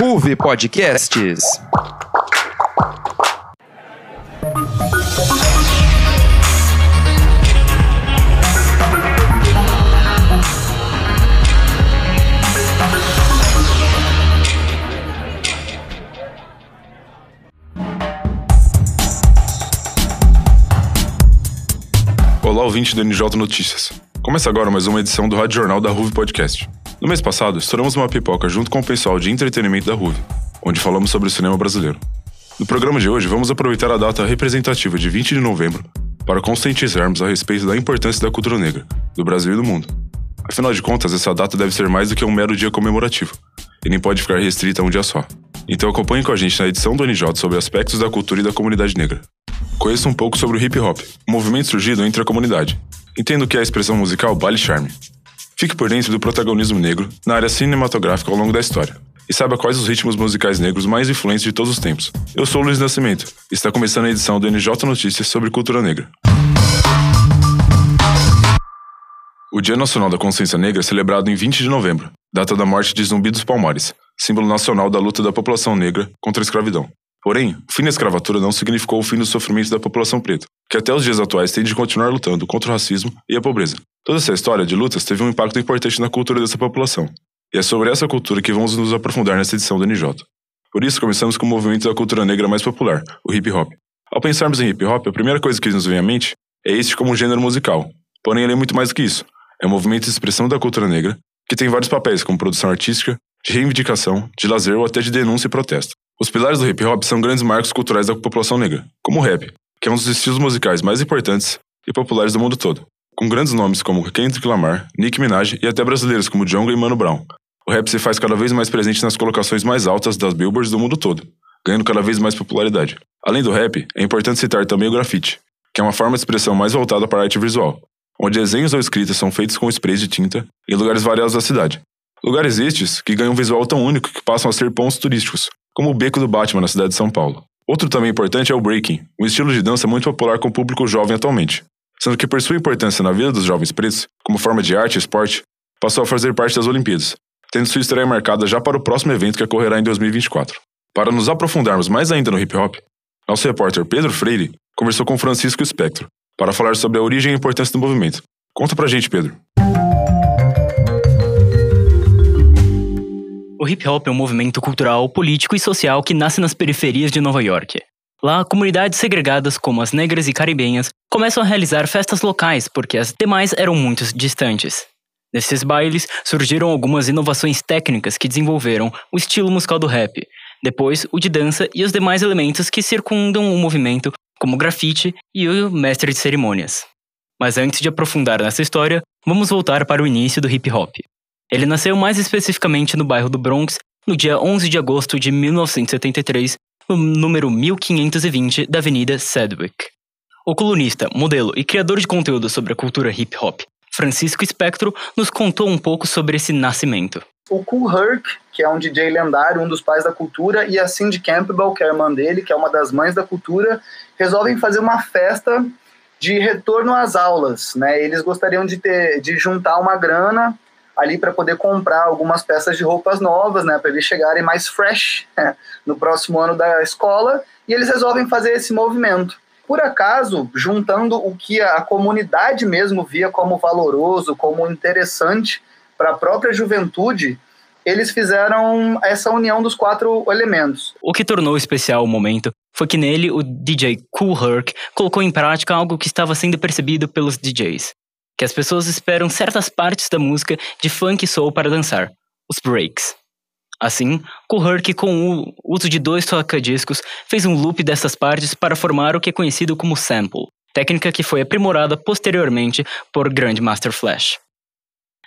Ruve Podcasts. Olá, ouvinte do NJ Notícias. Começa agora mais uma edição do Rádio Jornal da Ruve Podcast. No mês passado, estouramos uma pipoca junto com o pessoal de entretenimento da Ruve, onde falamos sobre o cinema brasileiro. No programa de hoje, vamos aproveitar a data representativa de 20 de novembro para conscientizarmos a respeito da importância da cultura negra, do Brasil e do mundo. Afinal de contas, essa data deve ser mais do que um mero dia comemorativo, e nem pode ficar restrita a um dia só. Então acompanhe com a gente na edição do NJ sobre aspectos da cultura e da comunidade negra. Conheça um pouco sobre o hip hop, um movimento surgido entre a comunidade. Entenda o que é a expressão musical baile charme. Fique por dentro do protagonismo negro na área cinematográfica ao longo da história. E saiba quais os ritmos musicais negros mais influentes de todos os tempos. Eu sou Luiz Nascimento e está começando a edição do NJ Notícias sobre cultura negra. O Dia Nacional da Consciência Negra é celebrado em 20 de novembro, data da morte de Zumbi dos Palmares, símbolo nacional da luta da população negra contra a escravidão. Porém, o fim da escravatura não significou o fim do sofrimento da população preta, que até os dias atuais tem de continuar lutando contra o racismo e a pobreza. Toda essa história de lutas teve um impacto importante na cultura dessa população. E é sobre essa cultura que vamos nos aprofundar nesta edição do NJ. Por isso, começamos com o movimento da cultura negra mais popular, o hip hop. Ao pensarmos em hip hop, a primeira coisa que nos vem à mente é este como um gênero musical. Porém, ele é muito mais do que isso. É um movimento de expressão da cultura negra, que tem vários papéis, como produção artística, de reivindicação, de lazer ou até de denúncia e protesto. Os pilares do hip hop são grandes marcos culturais da população negra, como o rap, que é um dos estilos musicais mais importantes e populares do mundo todo, com grandes nomes como Kendrick Lamar, Nicki Minaj e até brasileiros como Djonga e Mano Brown. O rap se faz cada vez mais presente nas colocações mais altas das billboards do mundo todo, ganhando cada vez mais popularidade. Além do rap, é importante citar também o grafite, que é uma forma de expressão mais voltada para a arte visual, onde desenhos ou escritas são feitos com sprays de tinta em lugares variados da cidade. Lugares estes que ganham um visual tão único que passam a ser pontos turísticos, como o Beco do Batman na cidade de São Paulo. Outro também importante é o breaking, um estilo de dança muito popular com o público jovem atualmente, sendo que por sua importância na vida dos jovens pretos, como forma de arte e esporte, passou a fazer parte das Olimpíadas, tendo sua estreia marcada já para o próximo evento que ocorrerá em 2024. Para nos aprofundarmos mais ainda no hip hop, nosso repórter Pedro Freire conversou com Francisco Espectro para falar sobre a origem e importância do movimento. Conta pra gente, Pedro. O hip hop é um movimento cultural, político e social que nasce nas periferias de Nova York. Lá, comunidades segregadas como as negras e caribenhas começam a realizar festas locais porque as demais eram muito distantes. Nesses bailes surgiram algumas inovações técnicas que desenvolveram o estilo musical do rap, depois o de dança e os demais elementos que circundam o movimento, como o grafite e o mestre de cerimônias. Mas antes de aprofundar nessa história, vamos voltar para o início do hip hop. Ele nasceu mais especificamente no bairro do Bronx no dia 11 de agosto de 1973, no número 1520 da Avenida Sedgwick. O colunista, modelo e criador de conteúdo sobre a cultura hip hop, Francisco Espectro, nos contou um pouco sobre esse nascimento. O Cool Herc, que é um DJ lendário, um dos pais da cultura, e a Cindy Campbell, que é a irmã dele, que é uma das mães da cultura, resolvem fazer uma festa de retorno às aulas, né? Eles gostariam de ter, de juntar uma grana ali para poder comprar algumas peças de roupas novas, né, para eles chegarem mais fresh né, no próximo ano da escola, e eles resolvem fazer esse movimento. Por acaso, juntando o que a comunidade mesmo via como valoroso, como interessante para a própria juventude, eles fizeram essa união dos quatro elementos. O que tornou especial o momento foi que nele o DJ Cool Herc colocou em prática algo que estava sendo percebido pelos DJs que as pessoas esperam certas partes da música de funk soul para dançar, os breaks. Assim, Kuhurk, com o uso de dois toca-discos, fez um loop dessas partes para formar o que é conhecido como sample, técnica que foi aprimorada posteriormente por Grandmaster Flash.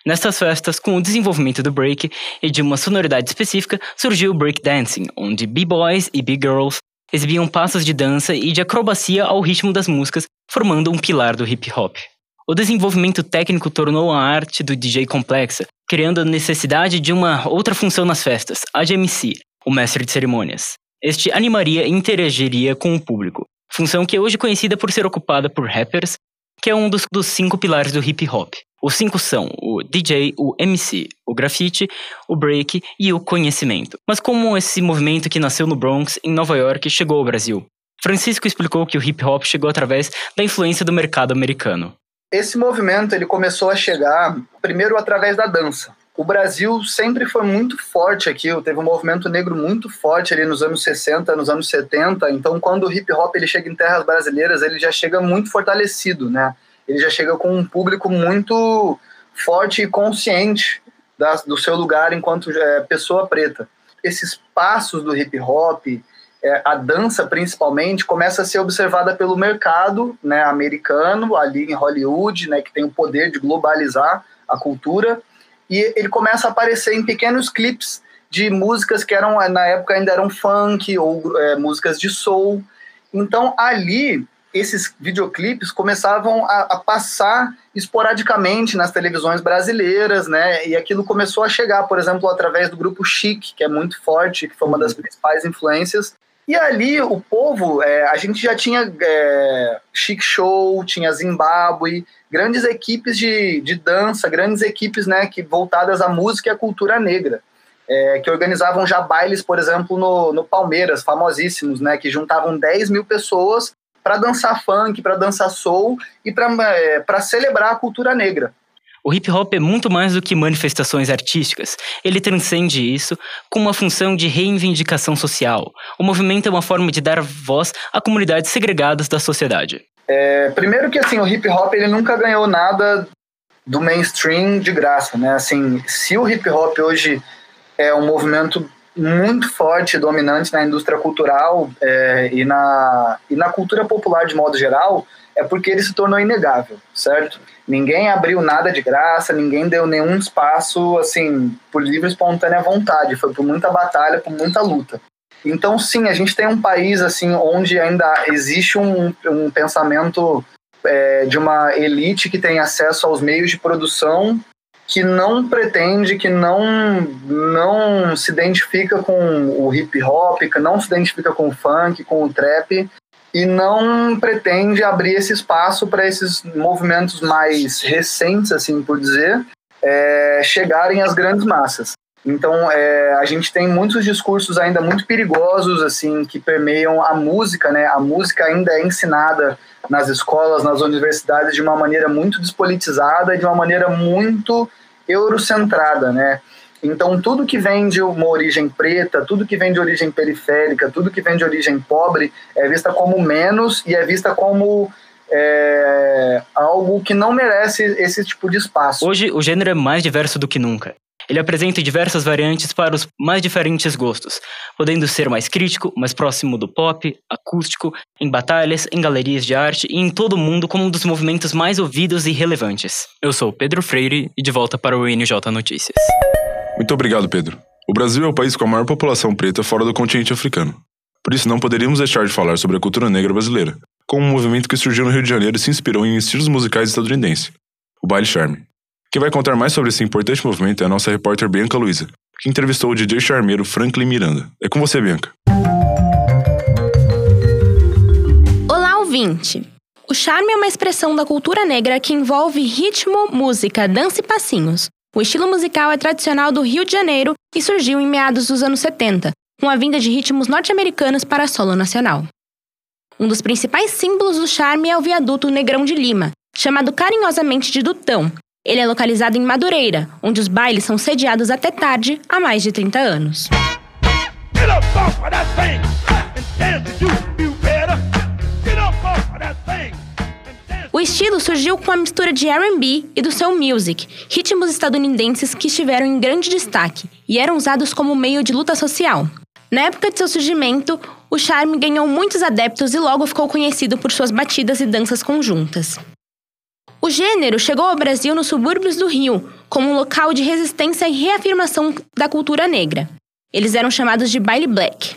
Nestas festas, com o desenvolvimento do break e de uma sonoridade específica, surgiu o breakdancing, onde b-boys e b-girls exibiam passos de dança e de acrobacia ao ritmo das músicas, formando um pilar do hip hop. O desenvolvimento técnico tornou a arte do DJ complexa, criando a necessidade de uma outra função nas festas, a de MC, o mestre de cerimônias. Este animaria e interagiria com o público, função que é hoje conhecida por ser ocupada por rappers, que é um dos, dos cinco pilares do hip hop. Os cinco são o DJ, o MC, o grafite, o break e o conhecimento. Mas como esse movimento que nasceu no Bronx, em Nova York, chegou ao Brasil? Francisco explicou que o hip hop chegou através da influência do mercado americano. Esse movimento ele começou a chegar primeiro através da dança. O Brasil sempre foi muito forte aqui, teve um movimento negro muito forte ali nos anos 60, nos anos 70. Então, quando o hip hop ele chega em terras brasileiras, ele já chega muito fortalecido, né? Ele já chega com um público muito forte e consciente da, do seu lugar enquanto é, pessoa preta. Esses passos do hip hop, é, a dança principalmente começa a ser observada pelo mercado né, americano ali em Hollywood, né, que tem o poder de globalizar a cultura e ele começa a aparecer em pequenos clipes de músicas que eram na época ainda eram funk ou é, músicas de soul. Então ali esses videoclipes começavam a, a, passar esporadicamente nas televisões brasileiras, né? E aquilo começou a chegar, por exemplo, através do grupo Chic, que é muito forte, que foi uma das principais influências e ali o povo, é, a gente já tinha é, Chic Show, tinha Zimbábue, grandes equipes de, de dança, grandes equipes né, que voltadas à música e à cultura negra. É, que organizavam já bailes, por exemplo, no, no Palmeiras, famosíssimos, né, que juntavam 10 mil pessoas para dançar funk, para dançar soul e para é, celebrar a cultura negra. O hip hop é muito mais do que manifestações artísticas. Ele transcende isso com uma função de reivindicação social. O movimento é uma forma de dar voz a comunidades segregadas da sociedade. É, primeiro que assim, o hip hop ele nunca ganhou nada do mainstream de graça, né? Assim, se o hip hop hoje é um movimento muito forte, dominante na indústria cultural é, e, na, e na cultura popular de modo geral, é porque ele se tornou inegável, certo? Ninguém abriu nada de graça, ninguém deu nenhum espaço, assim, por livre e espontânea vontade. Foi por muita batalha, por muita luta. Então, sim, a gente tem um país, assim, onde ainda existe um, um pensamento é, de uma elite que tem acesso aos meios de produção que não pretende, que não, não se identifica com o hip hop, que não se identifica com o funk, com o trap, e não pretende abrir esse espaço para esses movimentos mais recentes, assim por dizer, é, chegarem às grandes massas. Então, é, a gente tem muitos discursos ainda muito perigosos, assim, que permeiam a música, né? A música ainda é ensinada nas escolas, nas universidades, de uma maneira muito despolitizada, de uma maneira muito eurocentrada, né? Então, tudo que vem de uma origem preta, tudo que vem de origem periférica, tudo que vem de origem pobre é vista como menos e é vista como é, algo que não merece esse tipo de espaço. Hoje, o gênero é mais diverso do que nunca. Ele apresenta diversas variantes para os mais diferentes gostos, podendo ser mais crítico, mais próximo do pop, acústico, em batalhas, em galerias de arte e em todo o mundo como um dos movimentos mais ouvidos e relevantes. Eu sou Pedro Freire e de volta para o NJ Notícias. Muito obrigado, Pedro. O Brasil é o país com a maior população preta fora do continente africano. Por isso, não poderíamos deixar de falar sobre a cultura negra brasileira, como um movimento que surgiu no Rio de Janeiro e se inspirou em estilos musicais estadunidenses, o baile charme. Quem vai contar mais sobre esse importante movimento é a nossa repórter Bianca Luiza, que entrevistou o DJ charmeiro Franklin Miranda. É com você, Bianca. Olá, ouvinte! O charme é uma expressão da cultura negra que envolve ritmo, música, dança e passinhos, o estilo musical é tradicional do Rio de Janeiro e surgiu em meados dos anos 70, com a vinda de ritmos norte-americanos para solo nacional. Um dos principais símbolos do charme é o viaduto Negrão de Lima, chamado carinhosamente de Dutão. Ele é localizado em Madureira, onde os bailes são sediados até tarde há mais de 30 anos. Estilo surgiu com a mistura de R&B e do soul music, ritmos estadunidenses que estiveram em grande destaque e eram usados como meio de luta social. Na época de seu surgimento, o charme ganhou muitos adeptos e logo ficou conhecido por suas batidas e danças conjuntas. O gênero chegou ao Brasil nos subúrbios do Rio, como um local de resistência e reafirmação da cultura negra. Eles eram chamados de baile black.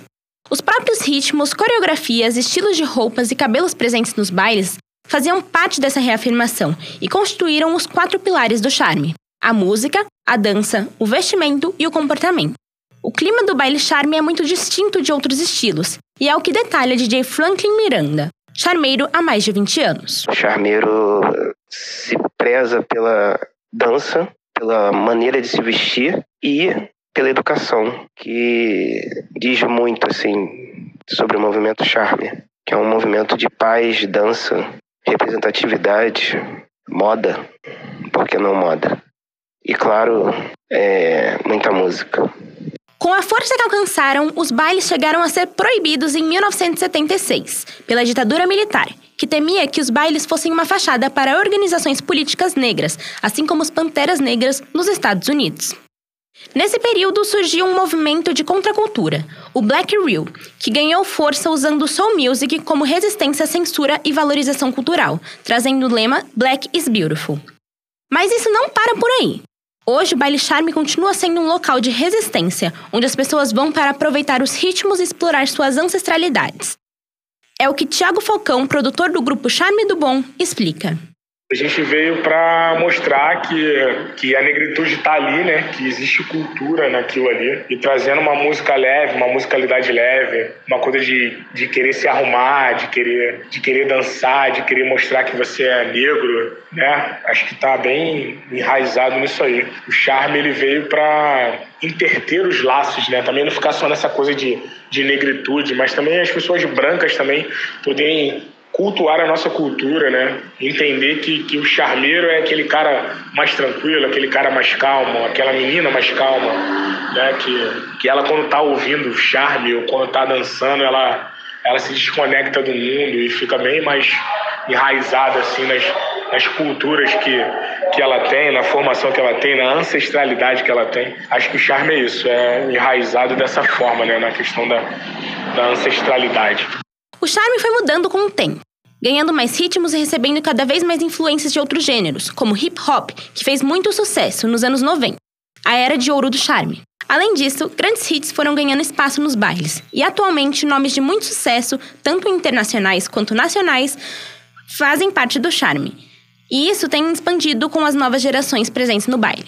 Os próprios ritmos, coreografias, estilos de roupas e cabelos presentes nos bailes faziam parte dessa reafirmação e constituíram os quatro pilares do charme: a música, a dança, o vestimento e o comportamento. O clima do baile charme é muito distinto de outros estilos, e é o que detalha DJ Franklin Miranda, charmeiro há mais de 20 anos. O charmeiro se preza pela dança, pela maneira de se vestir e pela educação, que diz muito assim sobre o movimento Charme, que é um movimento de paz, dança, representatividade, moda, por que não moda? E claro, é, muita música. Com a força que alcançaram, os bailes chegaram a ser proibidos em 1976 pela ditadura militar, que temia que os bailes fossem uma fachada para organizações políticas negras, assim como os Panteras Negras nos Estados Unidos. Nesse período surgiu um movimento de contracultura, o Black Reel, que ganhou força usando soul music como resistência à censura e valorização cultural, trazendo o lema Black is Beautiful. Mas isso não para por aí. Hoje, o baile charme continua sendo um local de resistência, onde as pessoas vão para aproveitar os ritmos e explorar suas ancestralidades. É o que Tiago Falcão, produtor do grupo Charme do Bom, explica. A gente veio para mostrar que, que a negritude está ali, né? Que existe cultura naquilo ali. E trazendo uma música leve, uma musicalidade leve, uma coisa de, de querer se arrumar, de querer, de querer dançar, de querer mostrar que você é negro, né? Acho que está bem enraizado nisso aí. O charme ele veio para interter os laços, né? Também não ficar só nessa coisa de, de negritude, mas também as pessoas brancas também poderem cultuar a nossa cultura, né? Entender que, que o charmeiro é aquele cara mais tranquilo, aquele cara mais calmo, aquela menina mais calma, né? Que, que ela quando tá ouvindo o charme ou quando tá dançando, ela, ela se desconecta do mundo e fica bem mais enraizada assim nas, nas culturas que, que ela tem, na formação que ela tem, na ancestralidade que ela tem. Acho que o charme é isso, é enraizado dessa forma, né? Na questão da, da ancestralidade. O charme foi mudando com o tempo, ganhando mais ritmos e recebendo cada vez mais influências de outros gêneros, como hip hop, que fez muito sucesso nos anos 90, a era de ouro do charme. Além disso, grandes hits foram ganhando espaço nos bailes, e atualmente nomes de muito sucesso, tanto internacionais quanto nacionais, fazem parte do charme. E isso tem expandido com as novas gerações presentes no baile.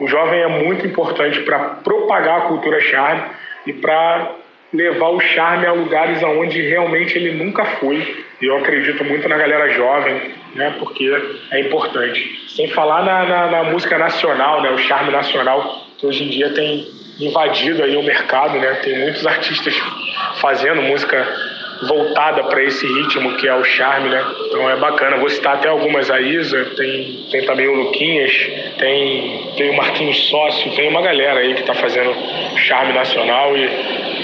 O jovem é muito importante para propagar a cultura charme e para levar o charme a lugares aonde realmente ele nunca foi. E eu acredito muito na galera jovem, né? Porque é importante. Sem falar na, na, na, música nacional, né? O charme nacional que hoje em dia tem invadido aí o mercado, né? Tem muitos artistas fazendo música voltada para esse ritmo que é o charme, né? Então é bacana. Vou citar até algumas a Isa, tem, tem também o Luquinhas, tem, tem o Marquinhos Sócio, tem uma galera aí que está fazendo charme nacional e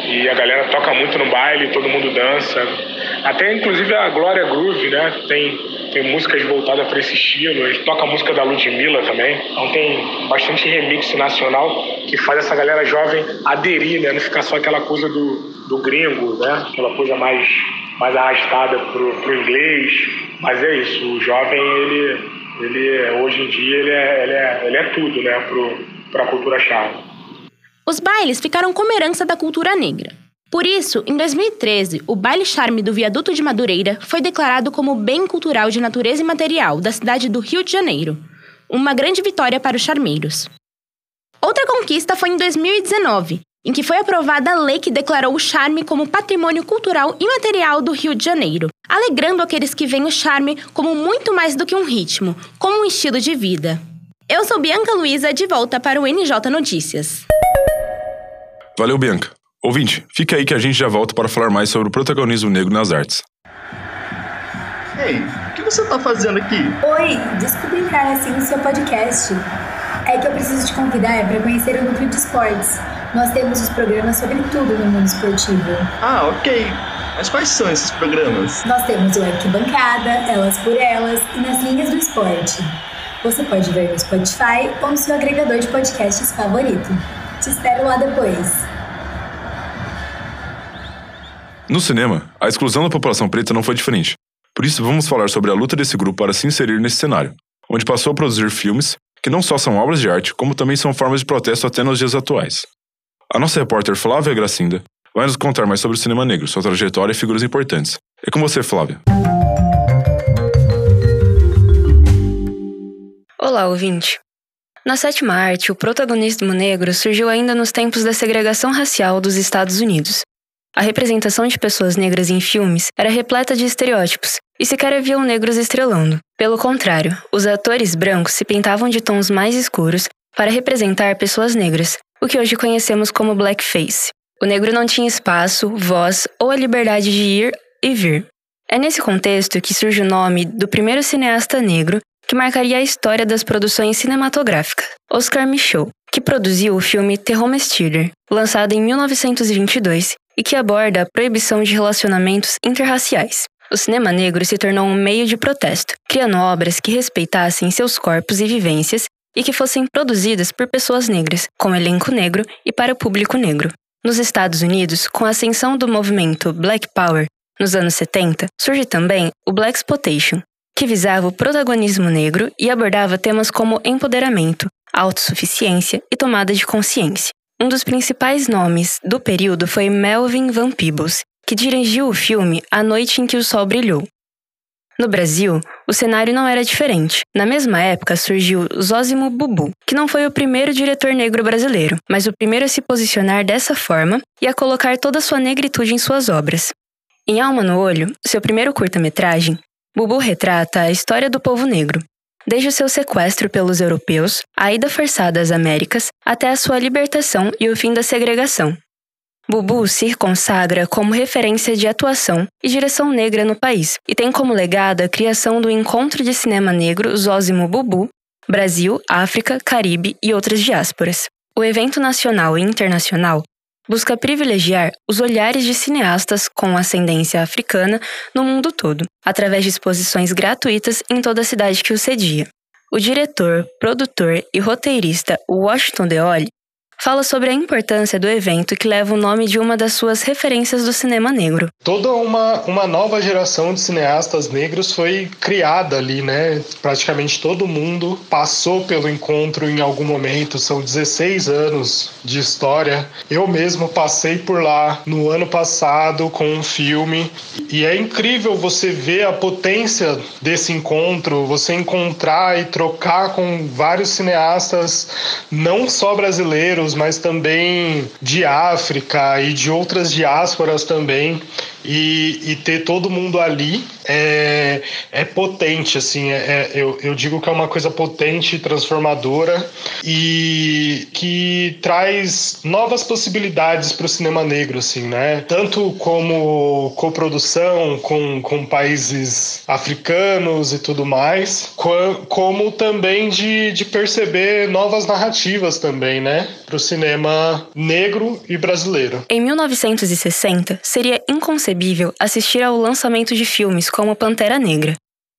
e a galera toca muito no baile, todo mundo dança. Até inclusive a Glória Groove, né? Tem, tem músicas voltadas para esse estilo. A gente toca a música da Ludmilla também. Então tem bastante remix nacional que faz essa galera jovem aderir, né? Não ficar só aquela coisa do, do gringo, né? Aquela coisa mais, mais arrastada pro, pro inglês. Mas é isso, o jovem, ele, ele hoje em dia, ele é, ele é, ele é tudo, né? Pro, pra cultura chave. Os bailes ficaram como herança da cultura negra. Por isso, em 2013, o baile charme do Viaduto de Madureira foi declarado como bem cultural de natureza imaterial da cidade do Rio de Janeiro. Uma grande vitória para os charmeiros. Outra conquista foi em 2019, em que foi aprovada a lei que declarou o charme como patrimônio cultural imaterial do Rio de Janeiro, alegrando aqueles que veem o charme como muito mais do que um ritmo, como um estilo de vida. Eu sou Bianca Luiza, de volta para o NJ Notícias. Valeu, Bianca. Ouvinte, fique aí que a gente já volta para falar mais sobre o protagonismo negro nas artes. Ei, o que você está fazendo aqui? Oi, desculpe entrar assim no seu podcast. É que eu preciso te convidar para conhecer o Núcleo de Esportes. Nós temos os programas sobre tudo no mundo esportivo. Ah, ok. Mas quais são esses programas? Nós temos o Arquibancada, Elas por Elas e Nas Linhas do Esporte. Você pode ver no Spotify ou no seu agregador de podcasts favorito. Te espero lá depois. No cinema, a exclusão da população preta não foi diferente. Por isso, vamos falar sobre a luta desse grupo para se inserir nesse cenário, onde passou a produzir filmes que não só são obras de arte, como também são formas de protesto até nos dias atuais. A nossa repórter Flávia Gracinda vai nos contar mais sobre o cinema negro, sua trajetória e figuras importantes. É com você, Flávia. Olá, ouvinte. Na sétima arte, o protagonismo negro surgiu ainda nos tempos da segregação racial dos Estados Unidos. A representação de pessoas negras em filmes era repleta de estereótipos, e sequer haviam negros estrelando. Pelo contrário, os atores brancos se pintavam de tons mais escuros para representar pessoas negras, o que hoje conhecemos como blackface. O negro não tinha espaço, voz ou a liberdade de ir e vir. É nesse contexto que surge o nome do primeiro cineasta negro que marcaria a história das produções cinematográficas, Oscar Micheaux, que produziu o filme The Homesteader, lançado em 1922 e que aborda a proibição de relacionamentos interraciais. O cinema negro se tornou um meio de protesto, criando obras que respeitassem seus corpos e vivências e que fossem produzidas por pessoas negras, com elenco negro e para o público negro. Nos Estados Unidos, com a ascensão do movimento Black Power nos anos 70, surge também o Black Exploitation, que visava o protagonismo negro e abordava temas como empoderamento, autossuficiência e tomada de consciência. Um dos principais nomes do período foi Melvin Van Peebles, que dirigiu o filme A Noite em que o Sol Brilhou. No Brasil, o cenário não era diferente. Na mesma época surgiu Zósimo Bubu, que não foi o primeiro diretor negro brasileiro, mas o primeiro a se posicionar dessa forma e a colocar toda sua negritude em suas obras. Em Alma no Olho, seu primeiro curta-metragem, Bubu retrata a história do povo negro, desde o seu sequestro pelos europeus, a ida forçada às Américas, até a sua libertação e o fim da segregação. Bubu se consagra como referência de atuação e direção negra no país e tem como legado a criação do Encontro de Cinema Negro Zósimo Bubu, Brasil, África, Caribe e outras diásporas. O evento nacional e internacional busca privilegiar os olhares de cineastas com ascendência africana no mundo todo, através de exposições gratuitas em toda a cidade que o cedia. O diretor, produtor e roteirista Washington Deoli fala sobre a importância do evento que leva o nome de uma das suas referências do cinema negro. Toda uma, uma nova geração de cineastas negros foi criada ali, né? Praticamente todo mundo passou pelo encontro em algum momento, são 16 anos de história. Eu mesmo passei por lá no ano passado com um filme e é incrível você ver a potência desse encontro, você encontrar e trocar com vários cineastas, não só brasileiros, mas também de África e de outras diásporas também e, e ter todo mundo ali é, é potente, assim, é, é, eu, eu digo que é uma coisa potente transformadora e que traz novas possibilidades para o cinema negro, assim, né? Tanto como coprodução com, com países africanos e tudo mais, como também de, de perceber novas narrativas também, né? Para o cinema negro e brasileiro. Em 1960, seria inconcebível assistir ao lançamento de filmes como Pantera Negra,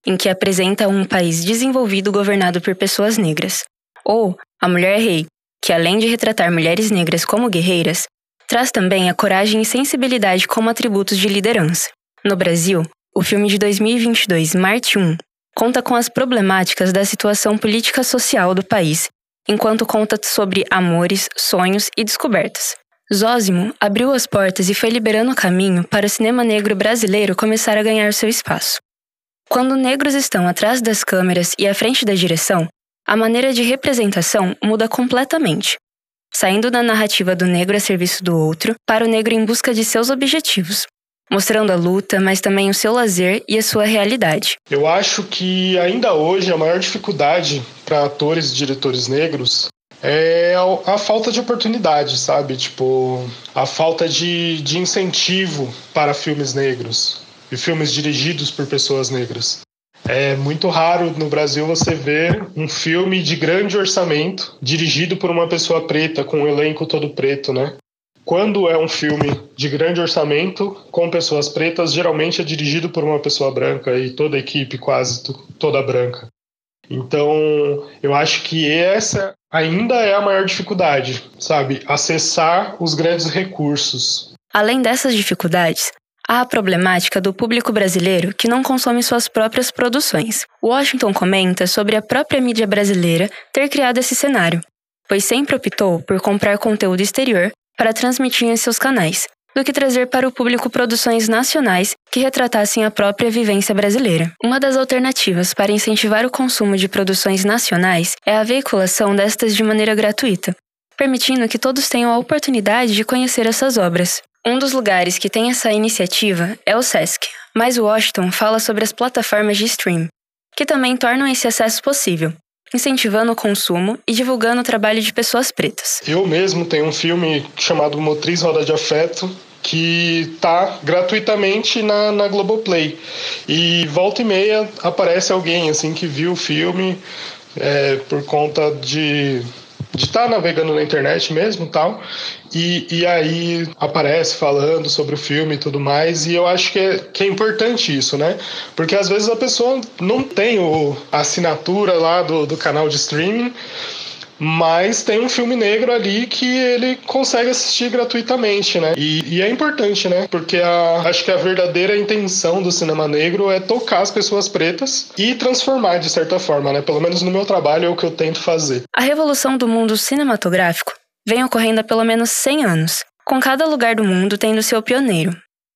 em que apresenta um país desenvolvido governado por pessoas negras, ou A Mulher Rei, que além de retratar mulheres negras como guerreiras, traz também a coragem e sensibilidade como atributos de liderança. No Brasil, o filme de 2022, Marte 1, conta com as problemáticas da situação política social do país, enquanto conta sobre amores, sonhos e descobertas. Zósimo abriu as portas e foi liberando o caminho para o cinema negro brasileiro começar a ganhar seu espaço. Quando negros estão atrás das câmeras e à frente da direção, a maneira de representação muda completamente, saindo da narrativa do negro a serviço do outro para o negro em busca de seus objetivos, mostrando a luta, mas também o seu lazer e a sua realidade. Eu acho que ainda hoje a maior dificuldade para atores e diretores negros é a, falta de oportunidade, sabe? Tipo, a falta de, de incentivo para filmes negros e filmes dirigidos por pessoas negras. É muito raro no Brasil você ver um filme de grande orçamento dirigido por uma pessoa preta, com um elenco todo preto, né? Quando é um filme de grande orçamento com pessoas pretas, geralmente é dirigido por uma pessoa branca e toda a equipe quase toda branca. Então, eu acho que essa ainda é a maior dificuldade, sabe? Acessar os grandes recursos. Além dessas dificuldades, há a problemática do público brasileiro que não consome suas próprias produções. Washington comenta sobre a própria mídia brasileira ter criado esse cenário, pois sempre optou por comprar conteúdo exterior para transmitir em seus canais, do que trazer para o público produções nacionais que retratassem a própria vivência brasileira. Uma das alternativas para incentivar o consumo de produções nacionais é a veiculação destas de maneira gratuita, permitindo que todos tenham a oportunidade de conhecer essas obras. Um dos lugares que tem essa iniciativa é o SESC, mas Washington fala sobre as plataformas de stream, que também tornam esse acesso possível, incentivando o consumo e divulgando o trabalho de pessoas pretas. Eu mesmo tenho um filme chamado Motriz Roda de Afeto, que tá gratuitamente na, na Globoplay. E volta e meia aparece alguém assim que viu o filme é, por conta de de estar tá navegando na internet mesmo tal. E, e aí aparece falando sobre o filme e tudo mais. E eu acho que é, que é importante isso, né? Porque às vezes a pessoa não tem o, a assinatura lá do, do canal de streaming mas tem um filme negro ali que ele consegue assistir gratuitamente, né? E, e, é importante, né? Porque a, acho que a verdadeira intenção do cinema negro é tocar as pessoas pretas e transformar de certa forma, né? Pelo menos no meu trabalho é o que eu tento fazer. A revolução do mundo cinematográfico vem ocorrendo há pelo menos 100 anos, com cada lugar do mundo tendo seu pioneiro.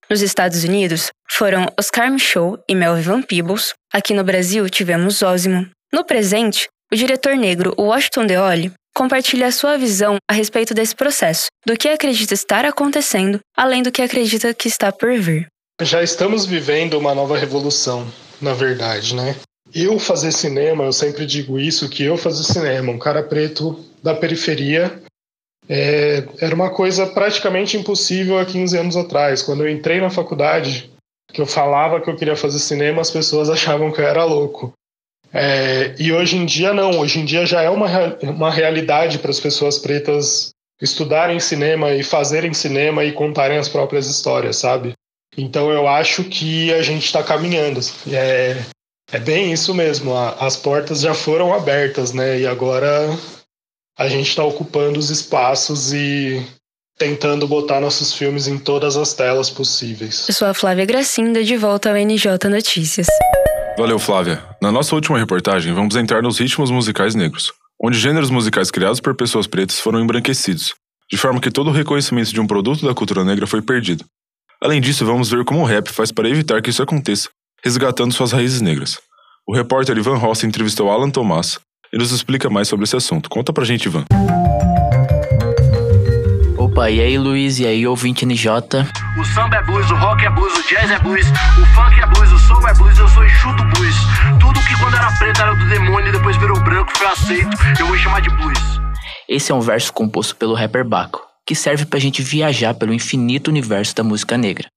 Nos Estados Unidos, foram Oscar Micheaux e Melvin Peebles. Aqui no Brasil, tivemos Osimo. No presente, o diretor negro Washington Deoli compartilha sua visão a respeito desse processo, do que acredita estar acontecendo, além do que acredita que está por vir. Já estamos vivendo uma nova revolução, na verdade, né? Eu fazer cinema, eu sempre digo isso, que eu fazer cinema, um cara preto da periferia, é, era uma coisa praticamente impossível há 15 anos atrás. Quando eu entrei na faculdade, que eu falava que eu queria fazer cinema, as pessoas achavam que eu era louco. É, e hoje em dia não, hoje em dia já é uma, uma realidade para as pessoas pretas estudarem cinema e fazerem cinema e contarem as próprias histórias, sabe? Então eu acho que a gente está caminhando. É, é bem isso mesmo, a, as portas já foram abertas, né? E agora a gente está ocupando os espaços e tentando botar nossos filmes em todas as telas possíveis. Eu sou a Flávia Gracinda, de volta ao NJ Notícias. Valeu, Flávia. Na nossa última reportagem, vamos entrar nos ritmos musicais negros, onde gêneros musicais criados por pessoas pretas foram embranquecidos, de forma que todo o reconhecimento de um produto da cultura negra foi perdido. Além disso, vamos ver como o rap faz para evitar que isso aconteça, resgatando suas raízes negras. O repórter Ivan Rossi entrevistou Alan Tomás e nos explica mais sobre esse assunto. Conta pra gente, Ivan. Opa, e aí Luiz, e aí ouvinte NJ? O samba é blues, o rock é blues, o jazz é blues, o funk é blues, o soul é blues, eu sou enxuto blues. Tudo que quando era preto era do demônio e depois virou branco foi aceito, eu vou chamar de blues. Esse é um verso composto pelo rapper Baco, que serve pra gente viajar pelo infinito universo da música negra.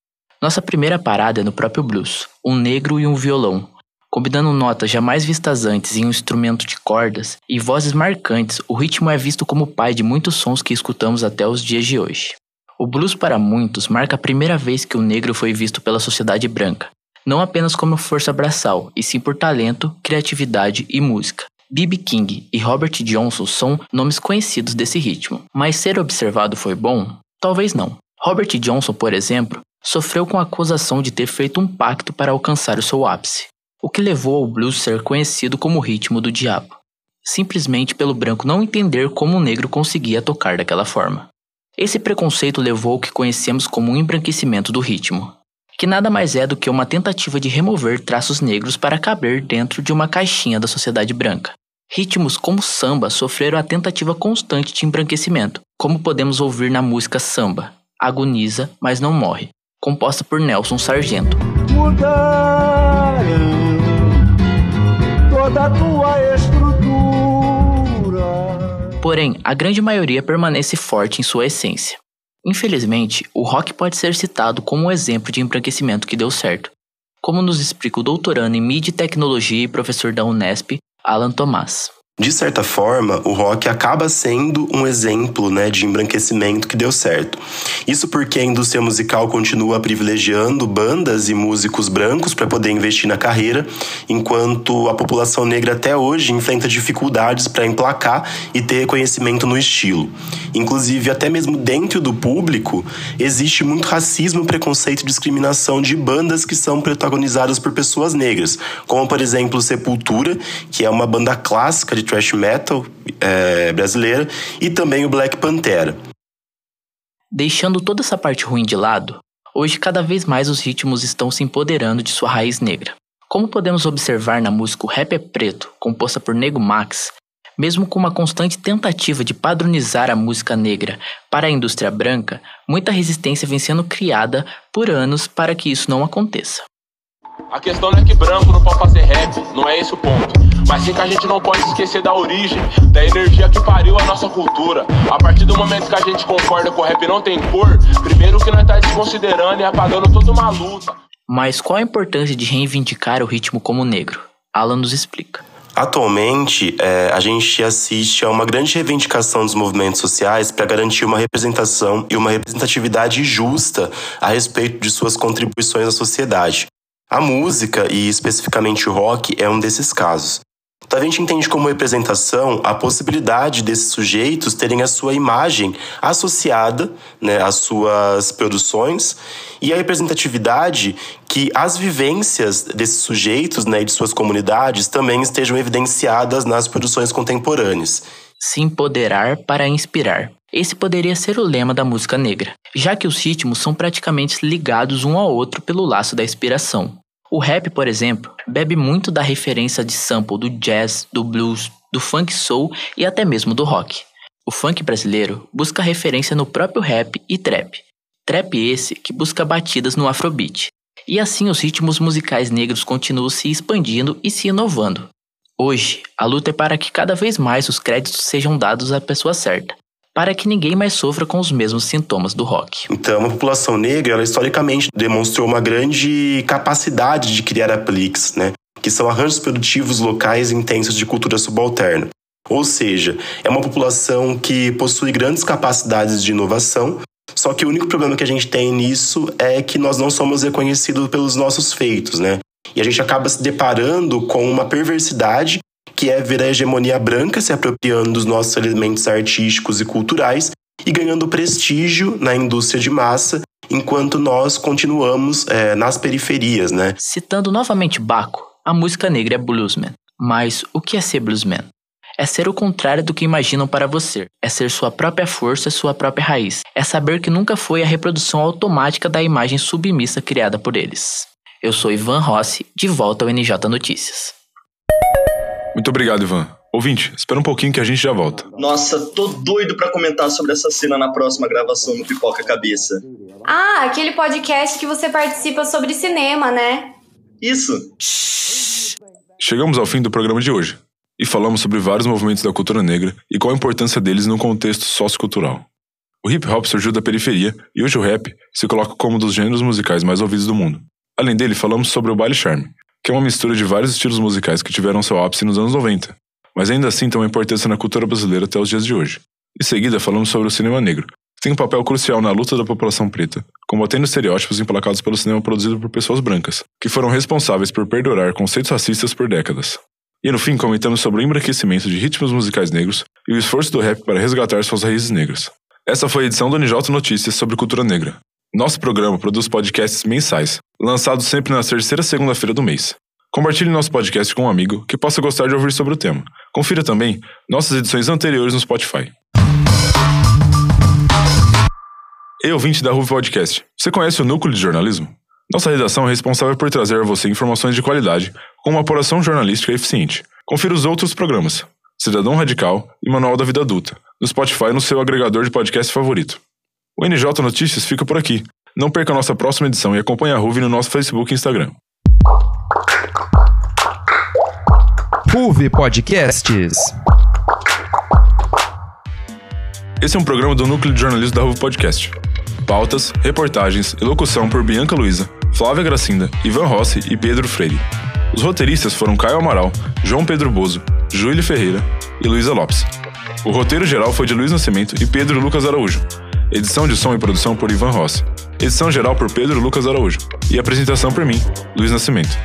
Nossa primeira parada é no próprio blues, um negro e um violão, Combinando notas jamais vistas antes em um instrumento de cordas e vozes marcantes, o ritmo é visto como pai de muitos sons que escutamos até os dias de hoje. O blues para muitos marca a primeira vez que o negro foi visto pela sociedade branca, não apenas como força braçal, e sim por talento, criatividade e música. B.B. King e Robert Johnson são nomes conhecidos desse ritmo, mas ser observado foi bom? Talvez não. Robert Johnson, por exemplo, sofreu com a acusação de ter feito um pacto para alcançar o seu ápice o que levou ao blues ser conhecido como o ritmo do diabo, simplesmente pelo branco não entender como o negro conseguia tocar daquela forma. Esse preconceito levou ao que conhecemos como um embranquecimento do ritmo, que nada mais é do que uma tentativa de remover traços negros para caber dentro de uma caixinha da sociedade branca. Ritmos como samba sofreram a tentativa constante de embranquecimento, como podemos ouvir na música Samba, Agoniza, mas não morre, composta por Nelson Sargento. Mudaram toda a tua estrutura. Porém, a grande maioria permanece forte em sua essência. Infelizmente, o rock pode ser citado como um exemplo de embranquecimento que deu certo, como nos explica o doutorando em mídia e tecnologia e professor da Unesp, Alan Tomás. De certa forma, o rock acaba sendo um exemplo né, de embranquecimento que deu certo. Isso porque a indústria musical continua privilegiando bandas e músicos brancos para poder investir na carreira, enquanto a população negra até hoje enfrenta dificuldades para emplacar e ter reconhecimento no estilo. Inclusive, até mesmo dentro do público, existe muito racismo, preconceito e discriminação de bandas que são protagonizadas por pessoas negras, como por exemplo Sepultura, que é uma banda clássica de thrash metal é, brasileira, e também o Black Pantera. Deixando toda essa parte ruim de lado, hoje cada vez mais os ritmos estão se empoderando de sua raiz negra. Como podemos observar na música O Rap é Preto, composta por Nego Max, Mesmo com uma constante tentativa de padronizar a música negra para a indústria branca, muita resistência vem sendo criada por anos para que isso não aconteça. A questão não é que branco não pode fazer rap, não é esse o ponto. Mas sim que a gente não pode esquecer da origem, da energia que pariu a nossa cultura. A partir do momento que a gente concorda que o rap não tem cor, primeiro que nós tá desconsiderando e apagando toda uma luta. Mas qual a importância de reivindicar o ritmo como negro? Alan nos explica. Atualmente, é, a gente assiste a uma grande reivindicação dos movimentos sociais para garantir uma representação e uma representatividade justa a respeito de suas contribuições à sociedade. A música, e especificamente o rock, é um desses casos. Então a gente entende como representação a possibilidade desses sujeitos terem a sua imagem associada né, às suas produções e a representatividade que as vivências desses sujeitos né, e de suas comunidades também estejam evidenciadas nas produções contemporâneas. Se empoderar para inspirar. Esse poderia ser o lema da música negra, já que os ritmos são praticamente ligados um ao outro pelo laço da inspiração. O rap, por exemplo, bebe muito da referência de sample do jazz, do blues, do funk soul e até mesmo do rock. O funk brasileiro busca referência no próprio rap e trap. Trap esse que busca batidas no afrobeat. E assim os ritmos musicais negros continuam se expandindo e se inovando. Hoje, a luta é para que cada vez mais os créditos sejam dados à pessoa certa, para que ninguém mais sofra com os mesmos sintomas do rock. Então, a população negra, ela historicamente demonstrou uma grande capacidade de criar apliques, né? que são arranjos produtivos locais intensos de cultura subalterna. Ou seja, é uma população que possui grandes capacidades de inovação, só que o único problema que a gente tem nisso é que nós não somos reconhecidos pelos nossos feitos, né? E a gente acaba se deparando com uma perversidade que é ver a hegemonia branca se apropriando dos nossos elementos artísticos e culturais e ganhando prestígio na indústria de massa, enquanto nós continuamos é, nas periferias, né? Citando novamente Baco, a música negra é bluesman. Mas o que é ser bluesman? É ser o contrário do que imaginam para você. É ser sua própria força, sua própria raiz. É saber que nunca foi a reprodução automática da imagem submissa criada por eles. Eu sou Ivan Rossi, de volta ao NJ Notícias. Muito obrigado, Ivan. Ouvinte, espera um pouquinho que a gente já volta. Nossa, tô doido para comentar sobre essa cena na próxima gravação no Pipoca Cabeça. Ah, aquele podcast que você participa sobre cinema, né? Isso. Chegamos ao fim do programa de hoje e falamos sobre vários movimentos da cultura negra e qual a importância deles no contexto sociocultural. O hip hop surgiu da periferia e hoje o rap se coloca como um dos gêneros musicais mais ouvidos do mundo. Além dele, falamos sobre o baile charme, que é uma mistura de vários estilos musicais que tiveram seu ápice nos anos 90, mas ainda assim tem uma importância na cultura brasileira até os dias de hoje. Em seguida, falamos sobre o cinema negro, que tem um papel crucial na luta da população preta, combatendo estereótipos emplacados pelo cinema produzido por pessoas brancas, que foram responsáveis por perdurar conceitos racistas por décadas. E no fim, comentamos sobre o embranquecimento de ritmos musicais negros e o esforço do rap para resgatar suas raízes negras. Essa foi a edição do NJ Notícias sobre cultura negra. Nosso programa produz podcasts mensais, lançados sempre na terceira segunda-feira do mês. Compartilhe nosso podcast com um amigo que possa gostar de ouvir sobre o tema. Confira também nossas edições anteriores no Spotify. Ei, ouvinte da Ruve Podcast, você conhece o Núcleo de Jornalismo? Nossa redação é responsável por trazer a você informações de qualidade com uma apuração jornalística eficiente. Confira os outros programas, Cidadão Radical e Manual da Vida Adulta, no Spotify no seu agregador de podcast favorito. O NJ Notícias fica por aqui. Não perca a nossa próxima edição e acompanhe a Ruve no nosso Facebook e Instagram. Ruve Podcasts. Esse é um programa do Núcleo de Jornalismo da Ruve Podcast. Pautas, reportagens e locução por Bianca Luiza, Flávia Gracinda, Ivan Rossi e Pedro Freire. Os roteiristas foram Caio Amaral, João Pedro Bozo, Júlio Ferreira e Luísa Lopes. O roteiro geral foi de Luiz Nascimento e Pedro Lucas Araújo. Edição de som e produção por Ivan Rossi. Edição geral por Pedro Lucas Araújo. E apresentação por mim, Luiz Nascimento.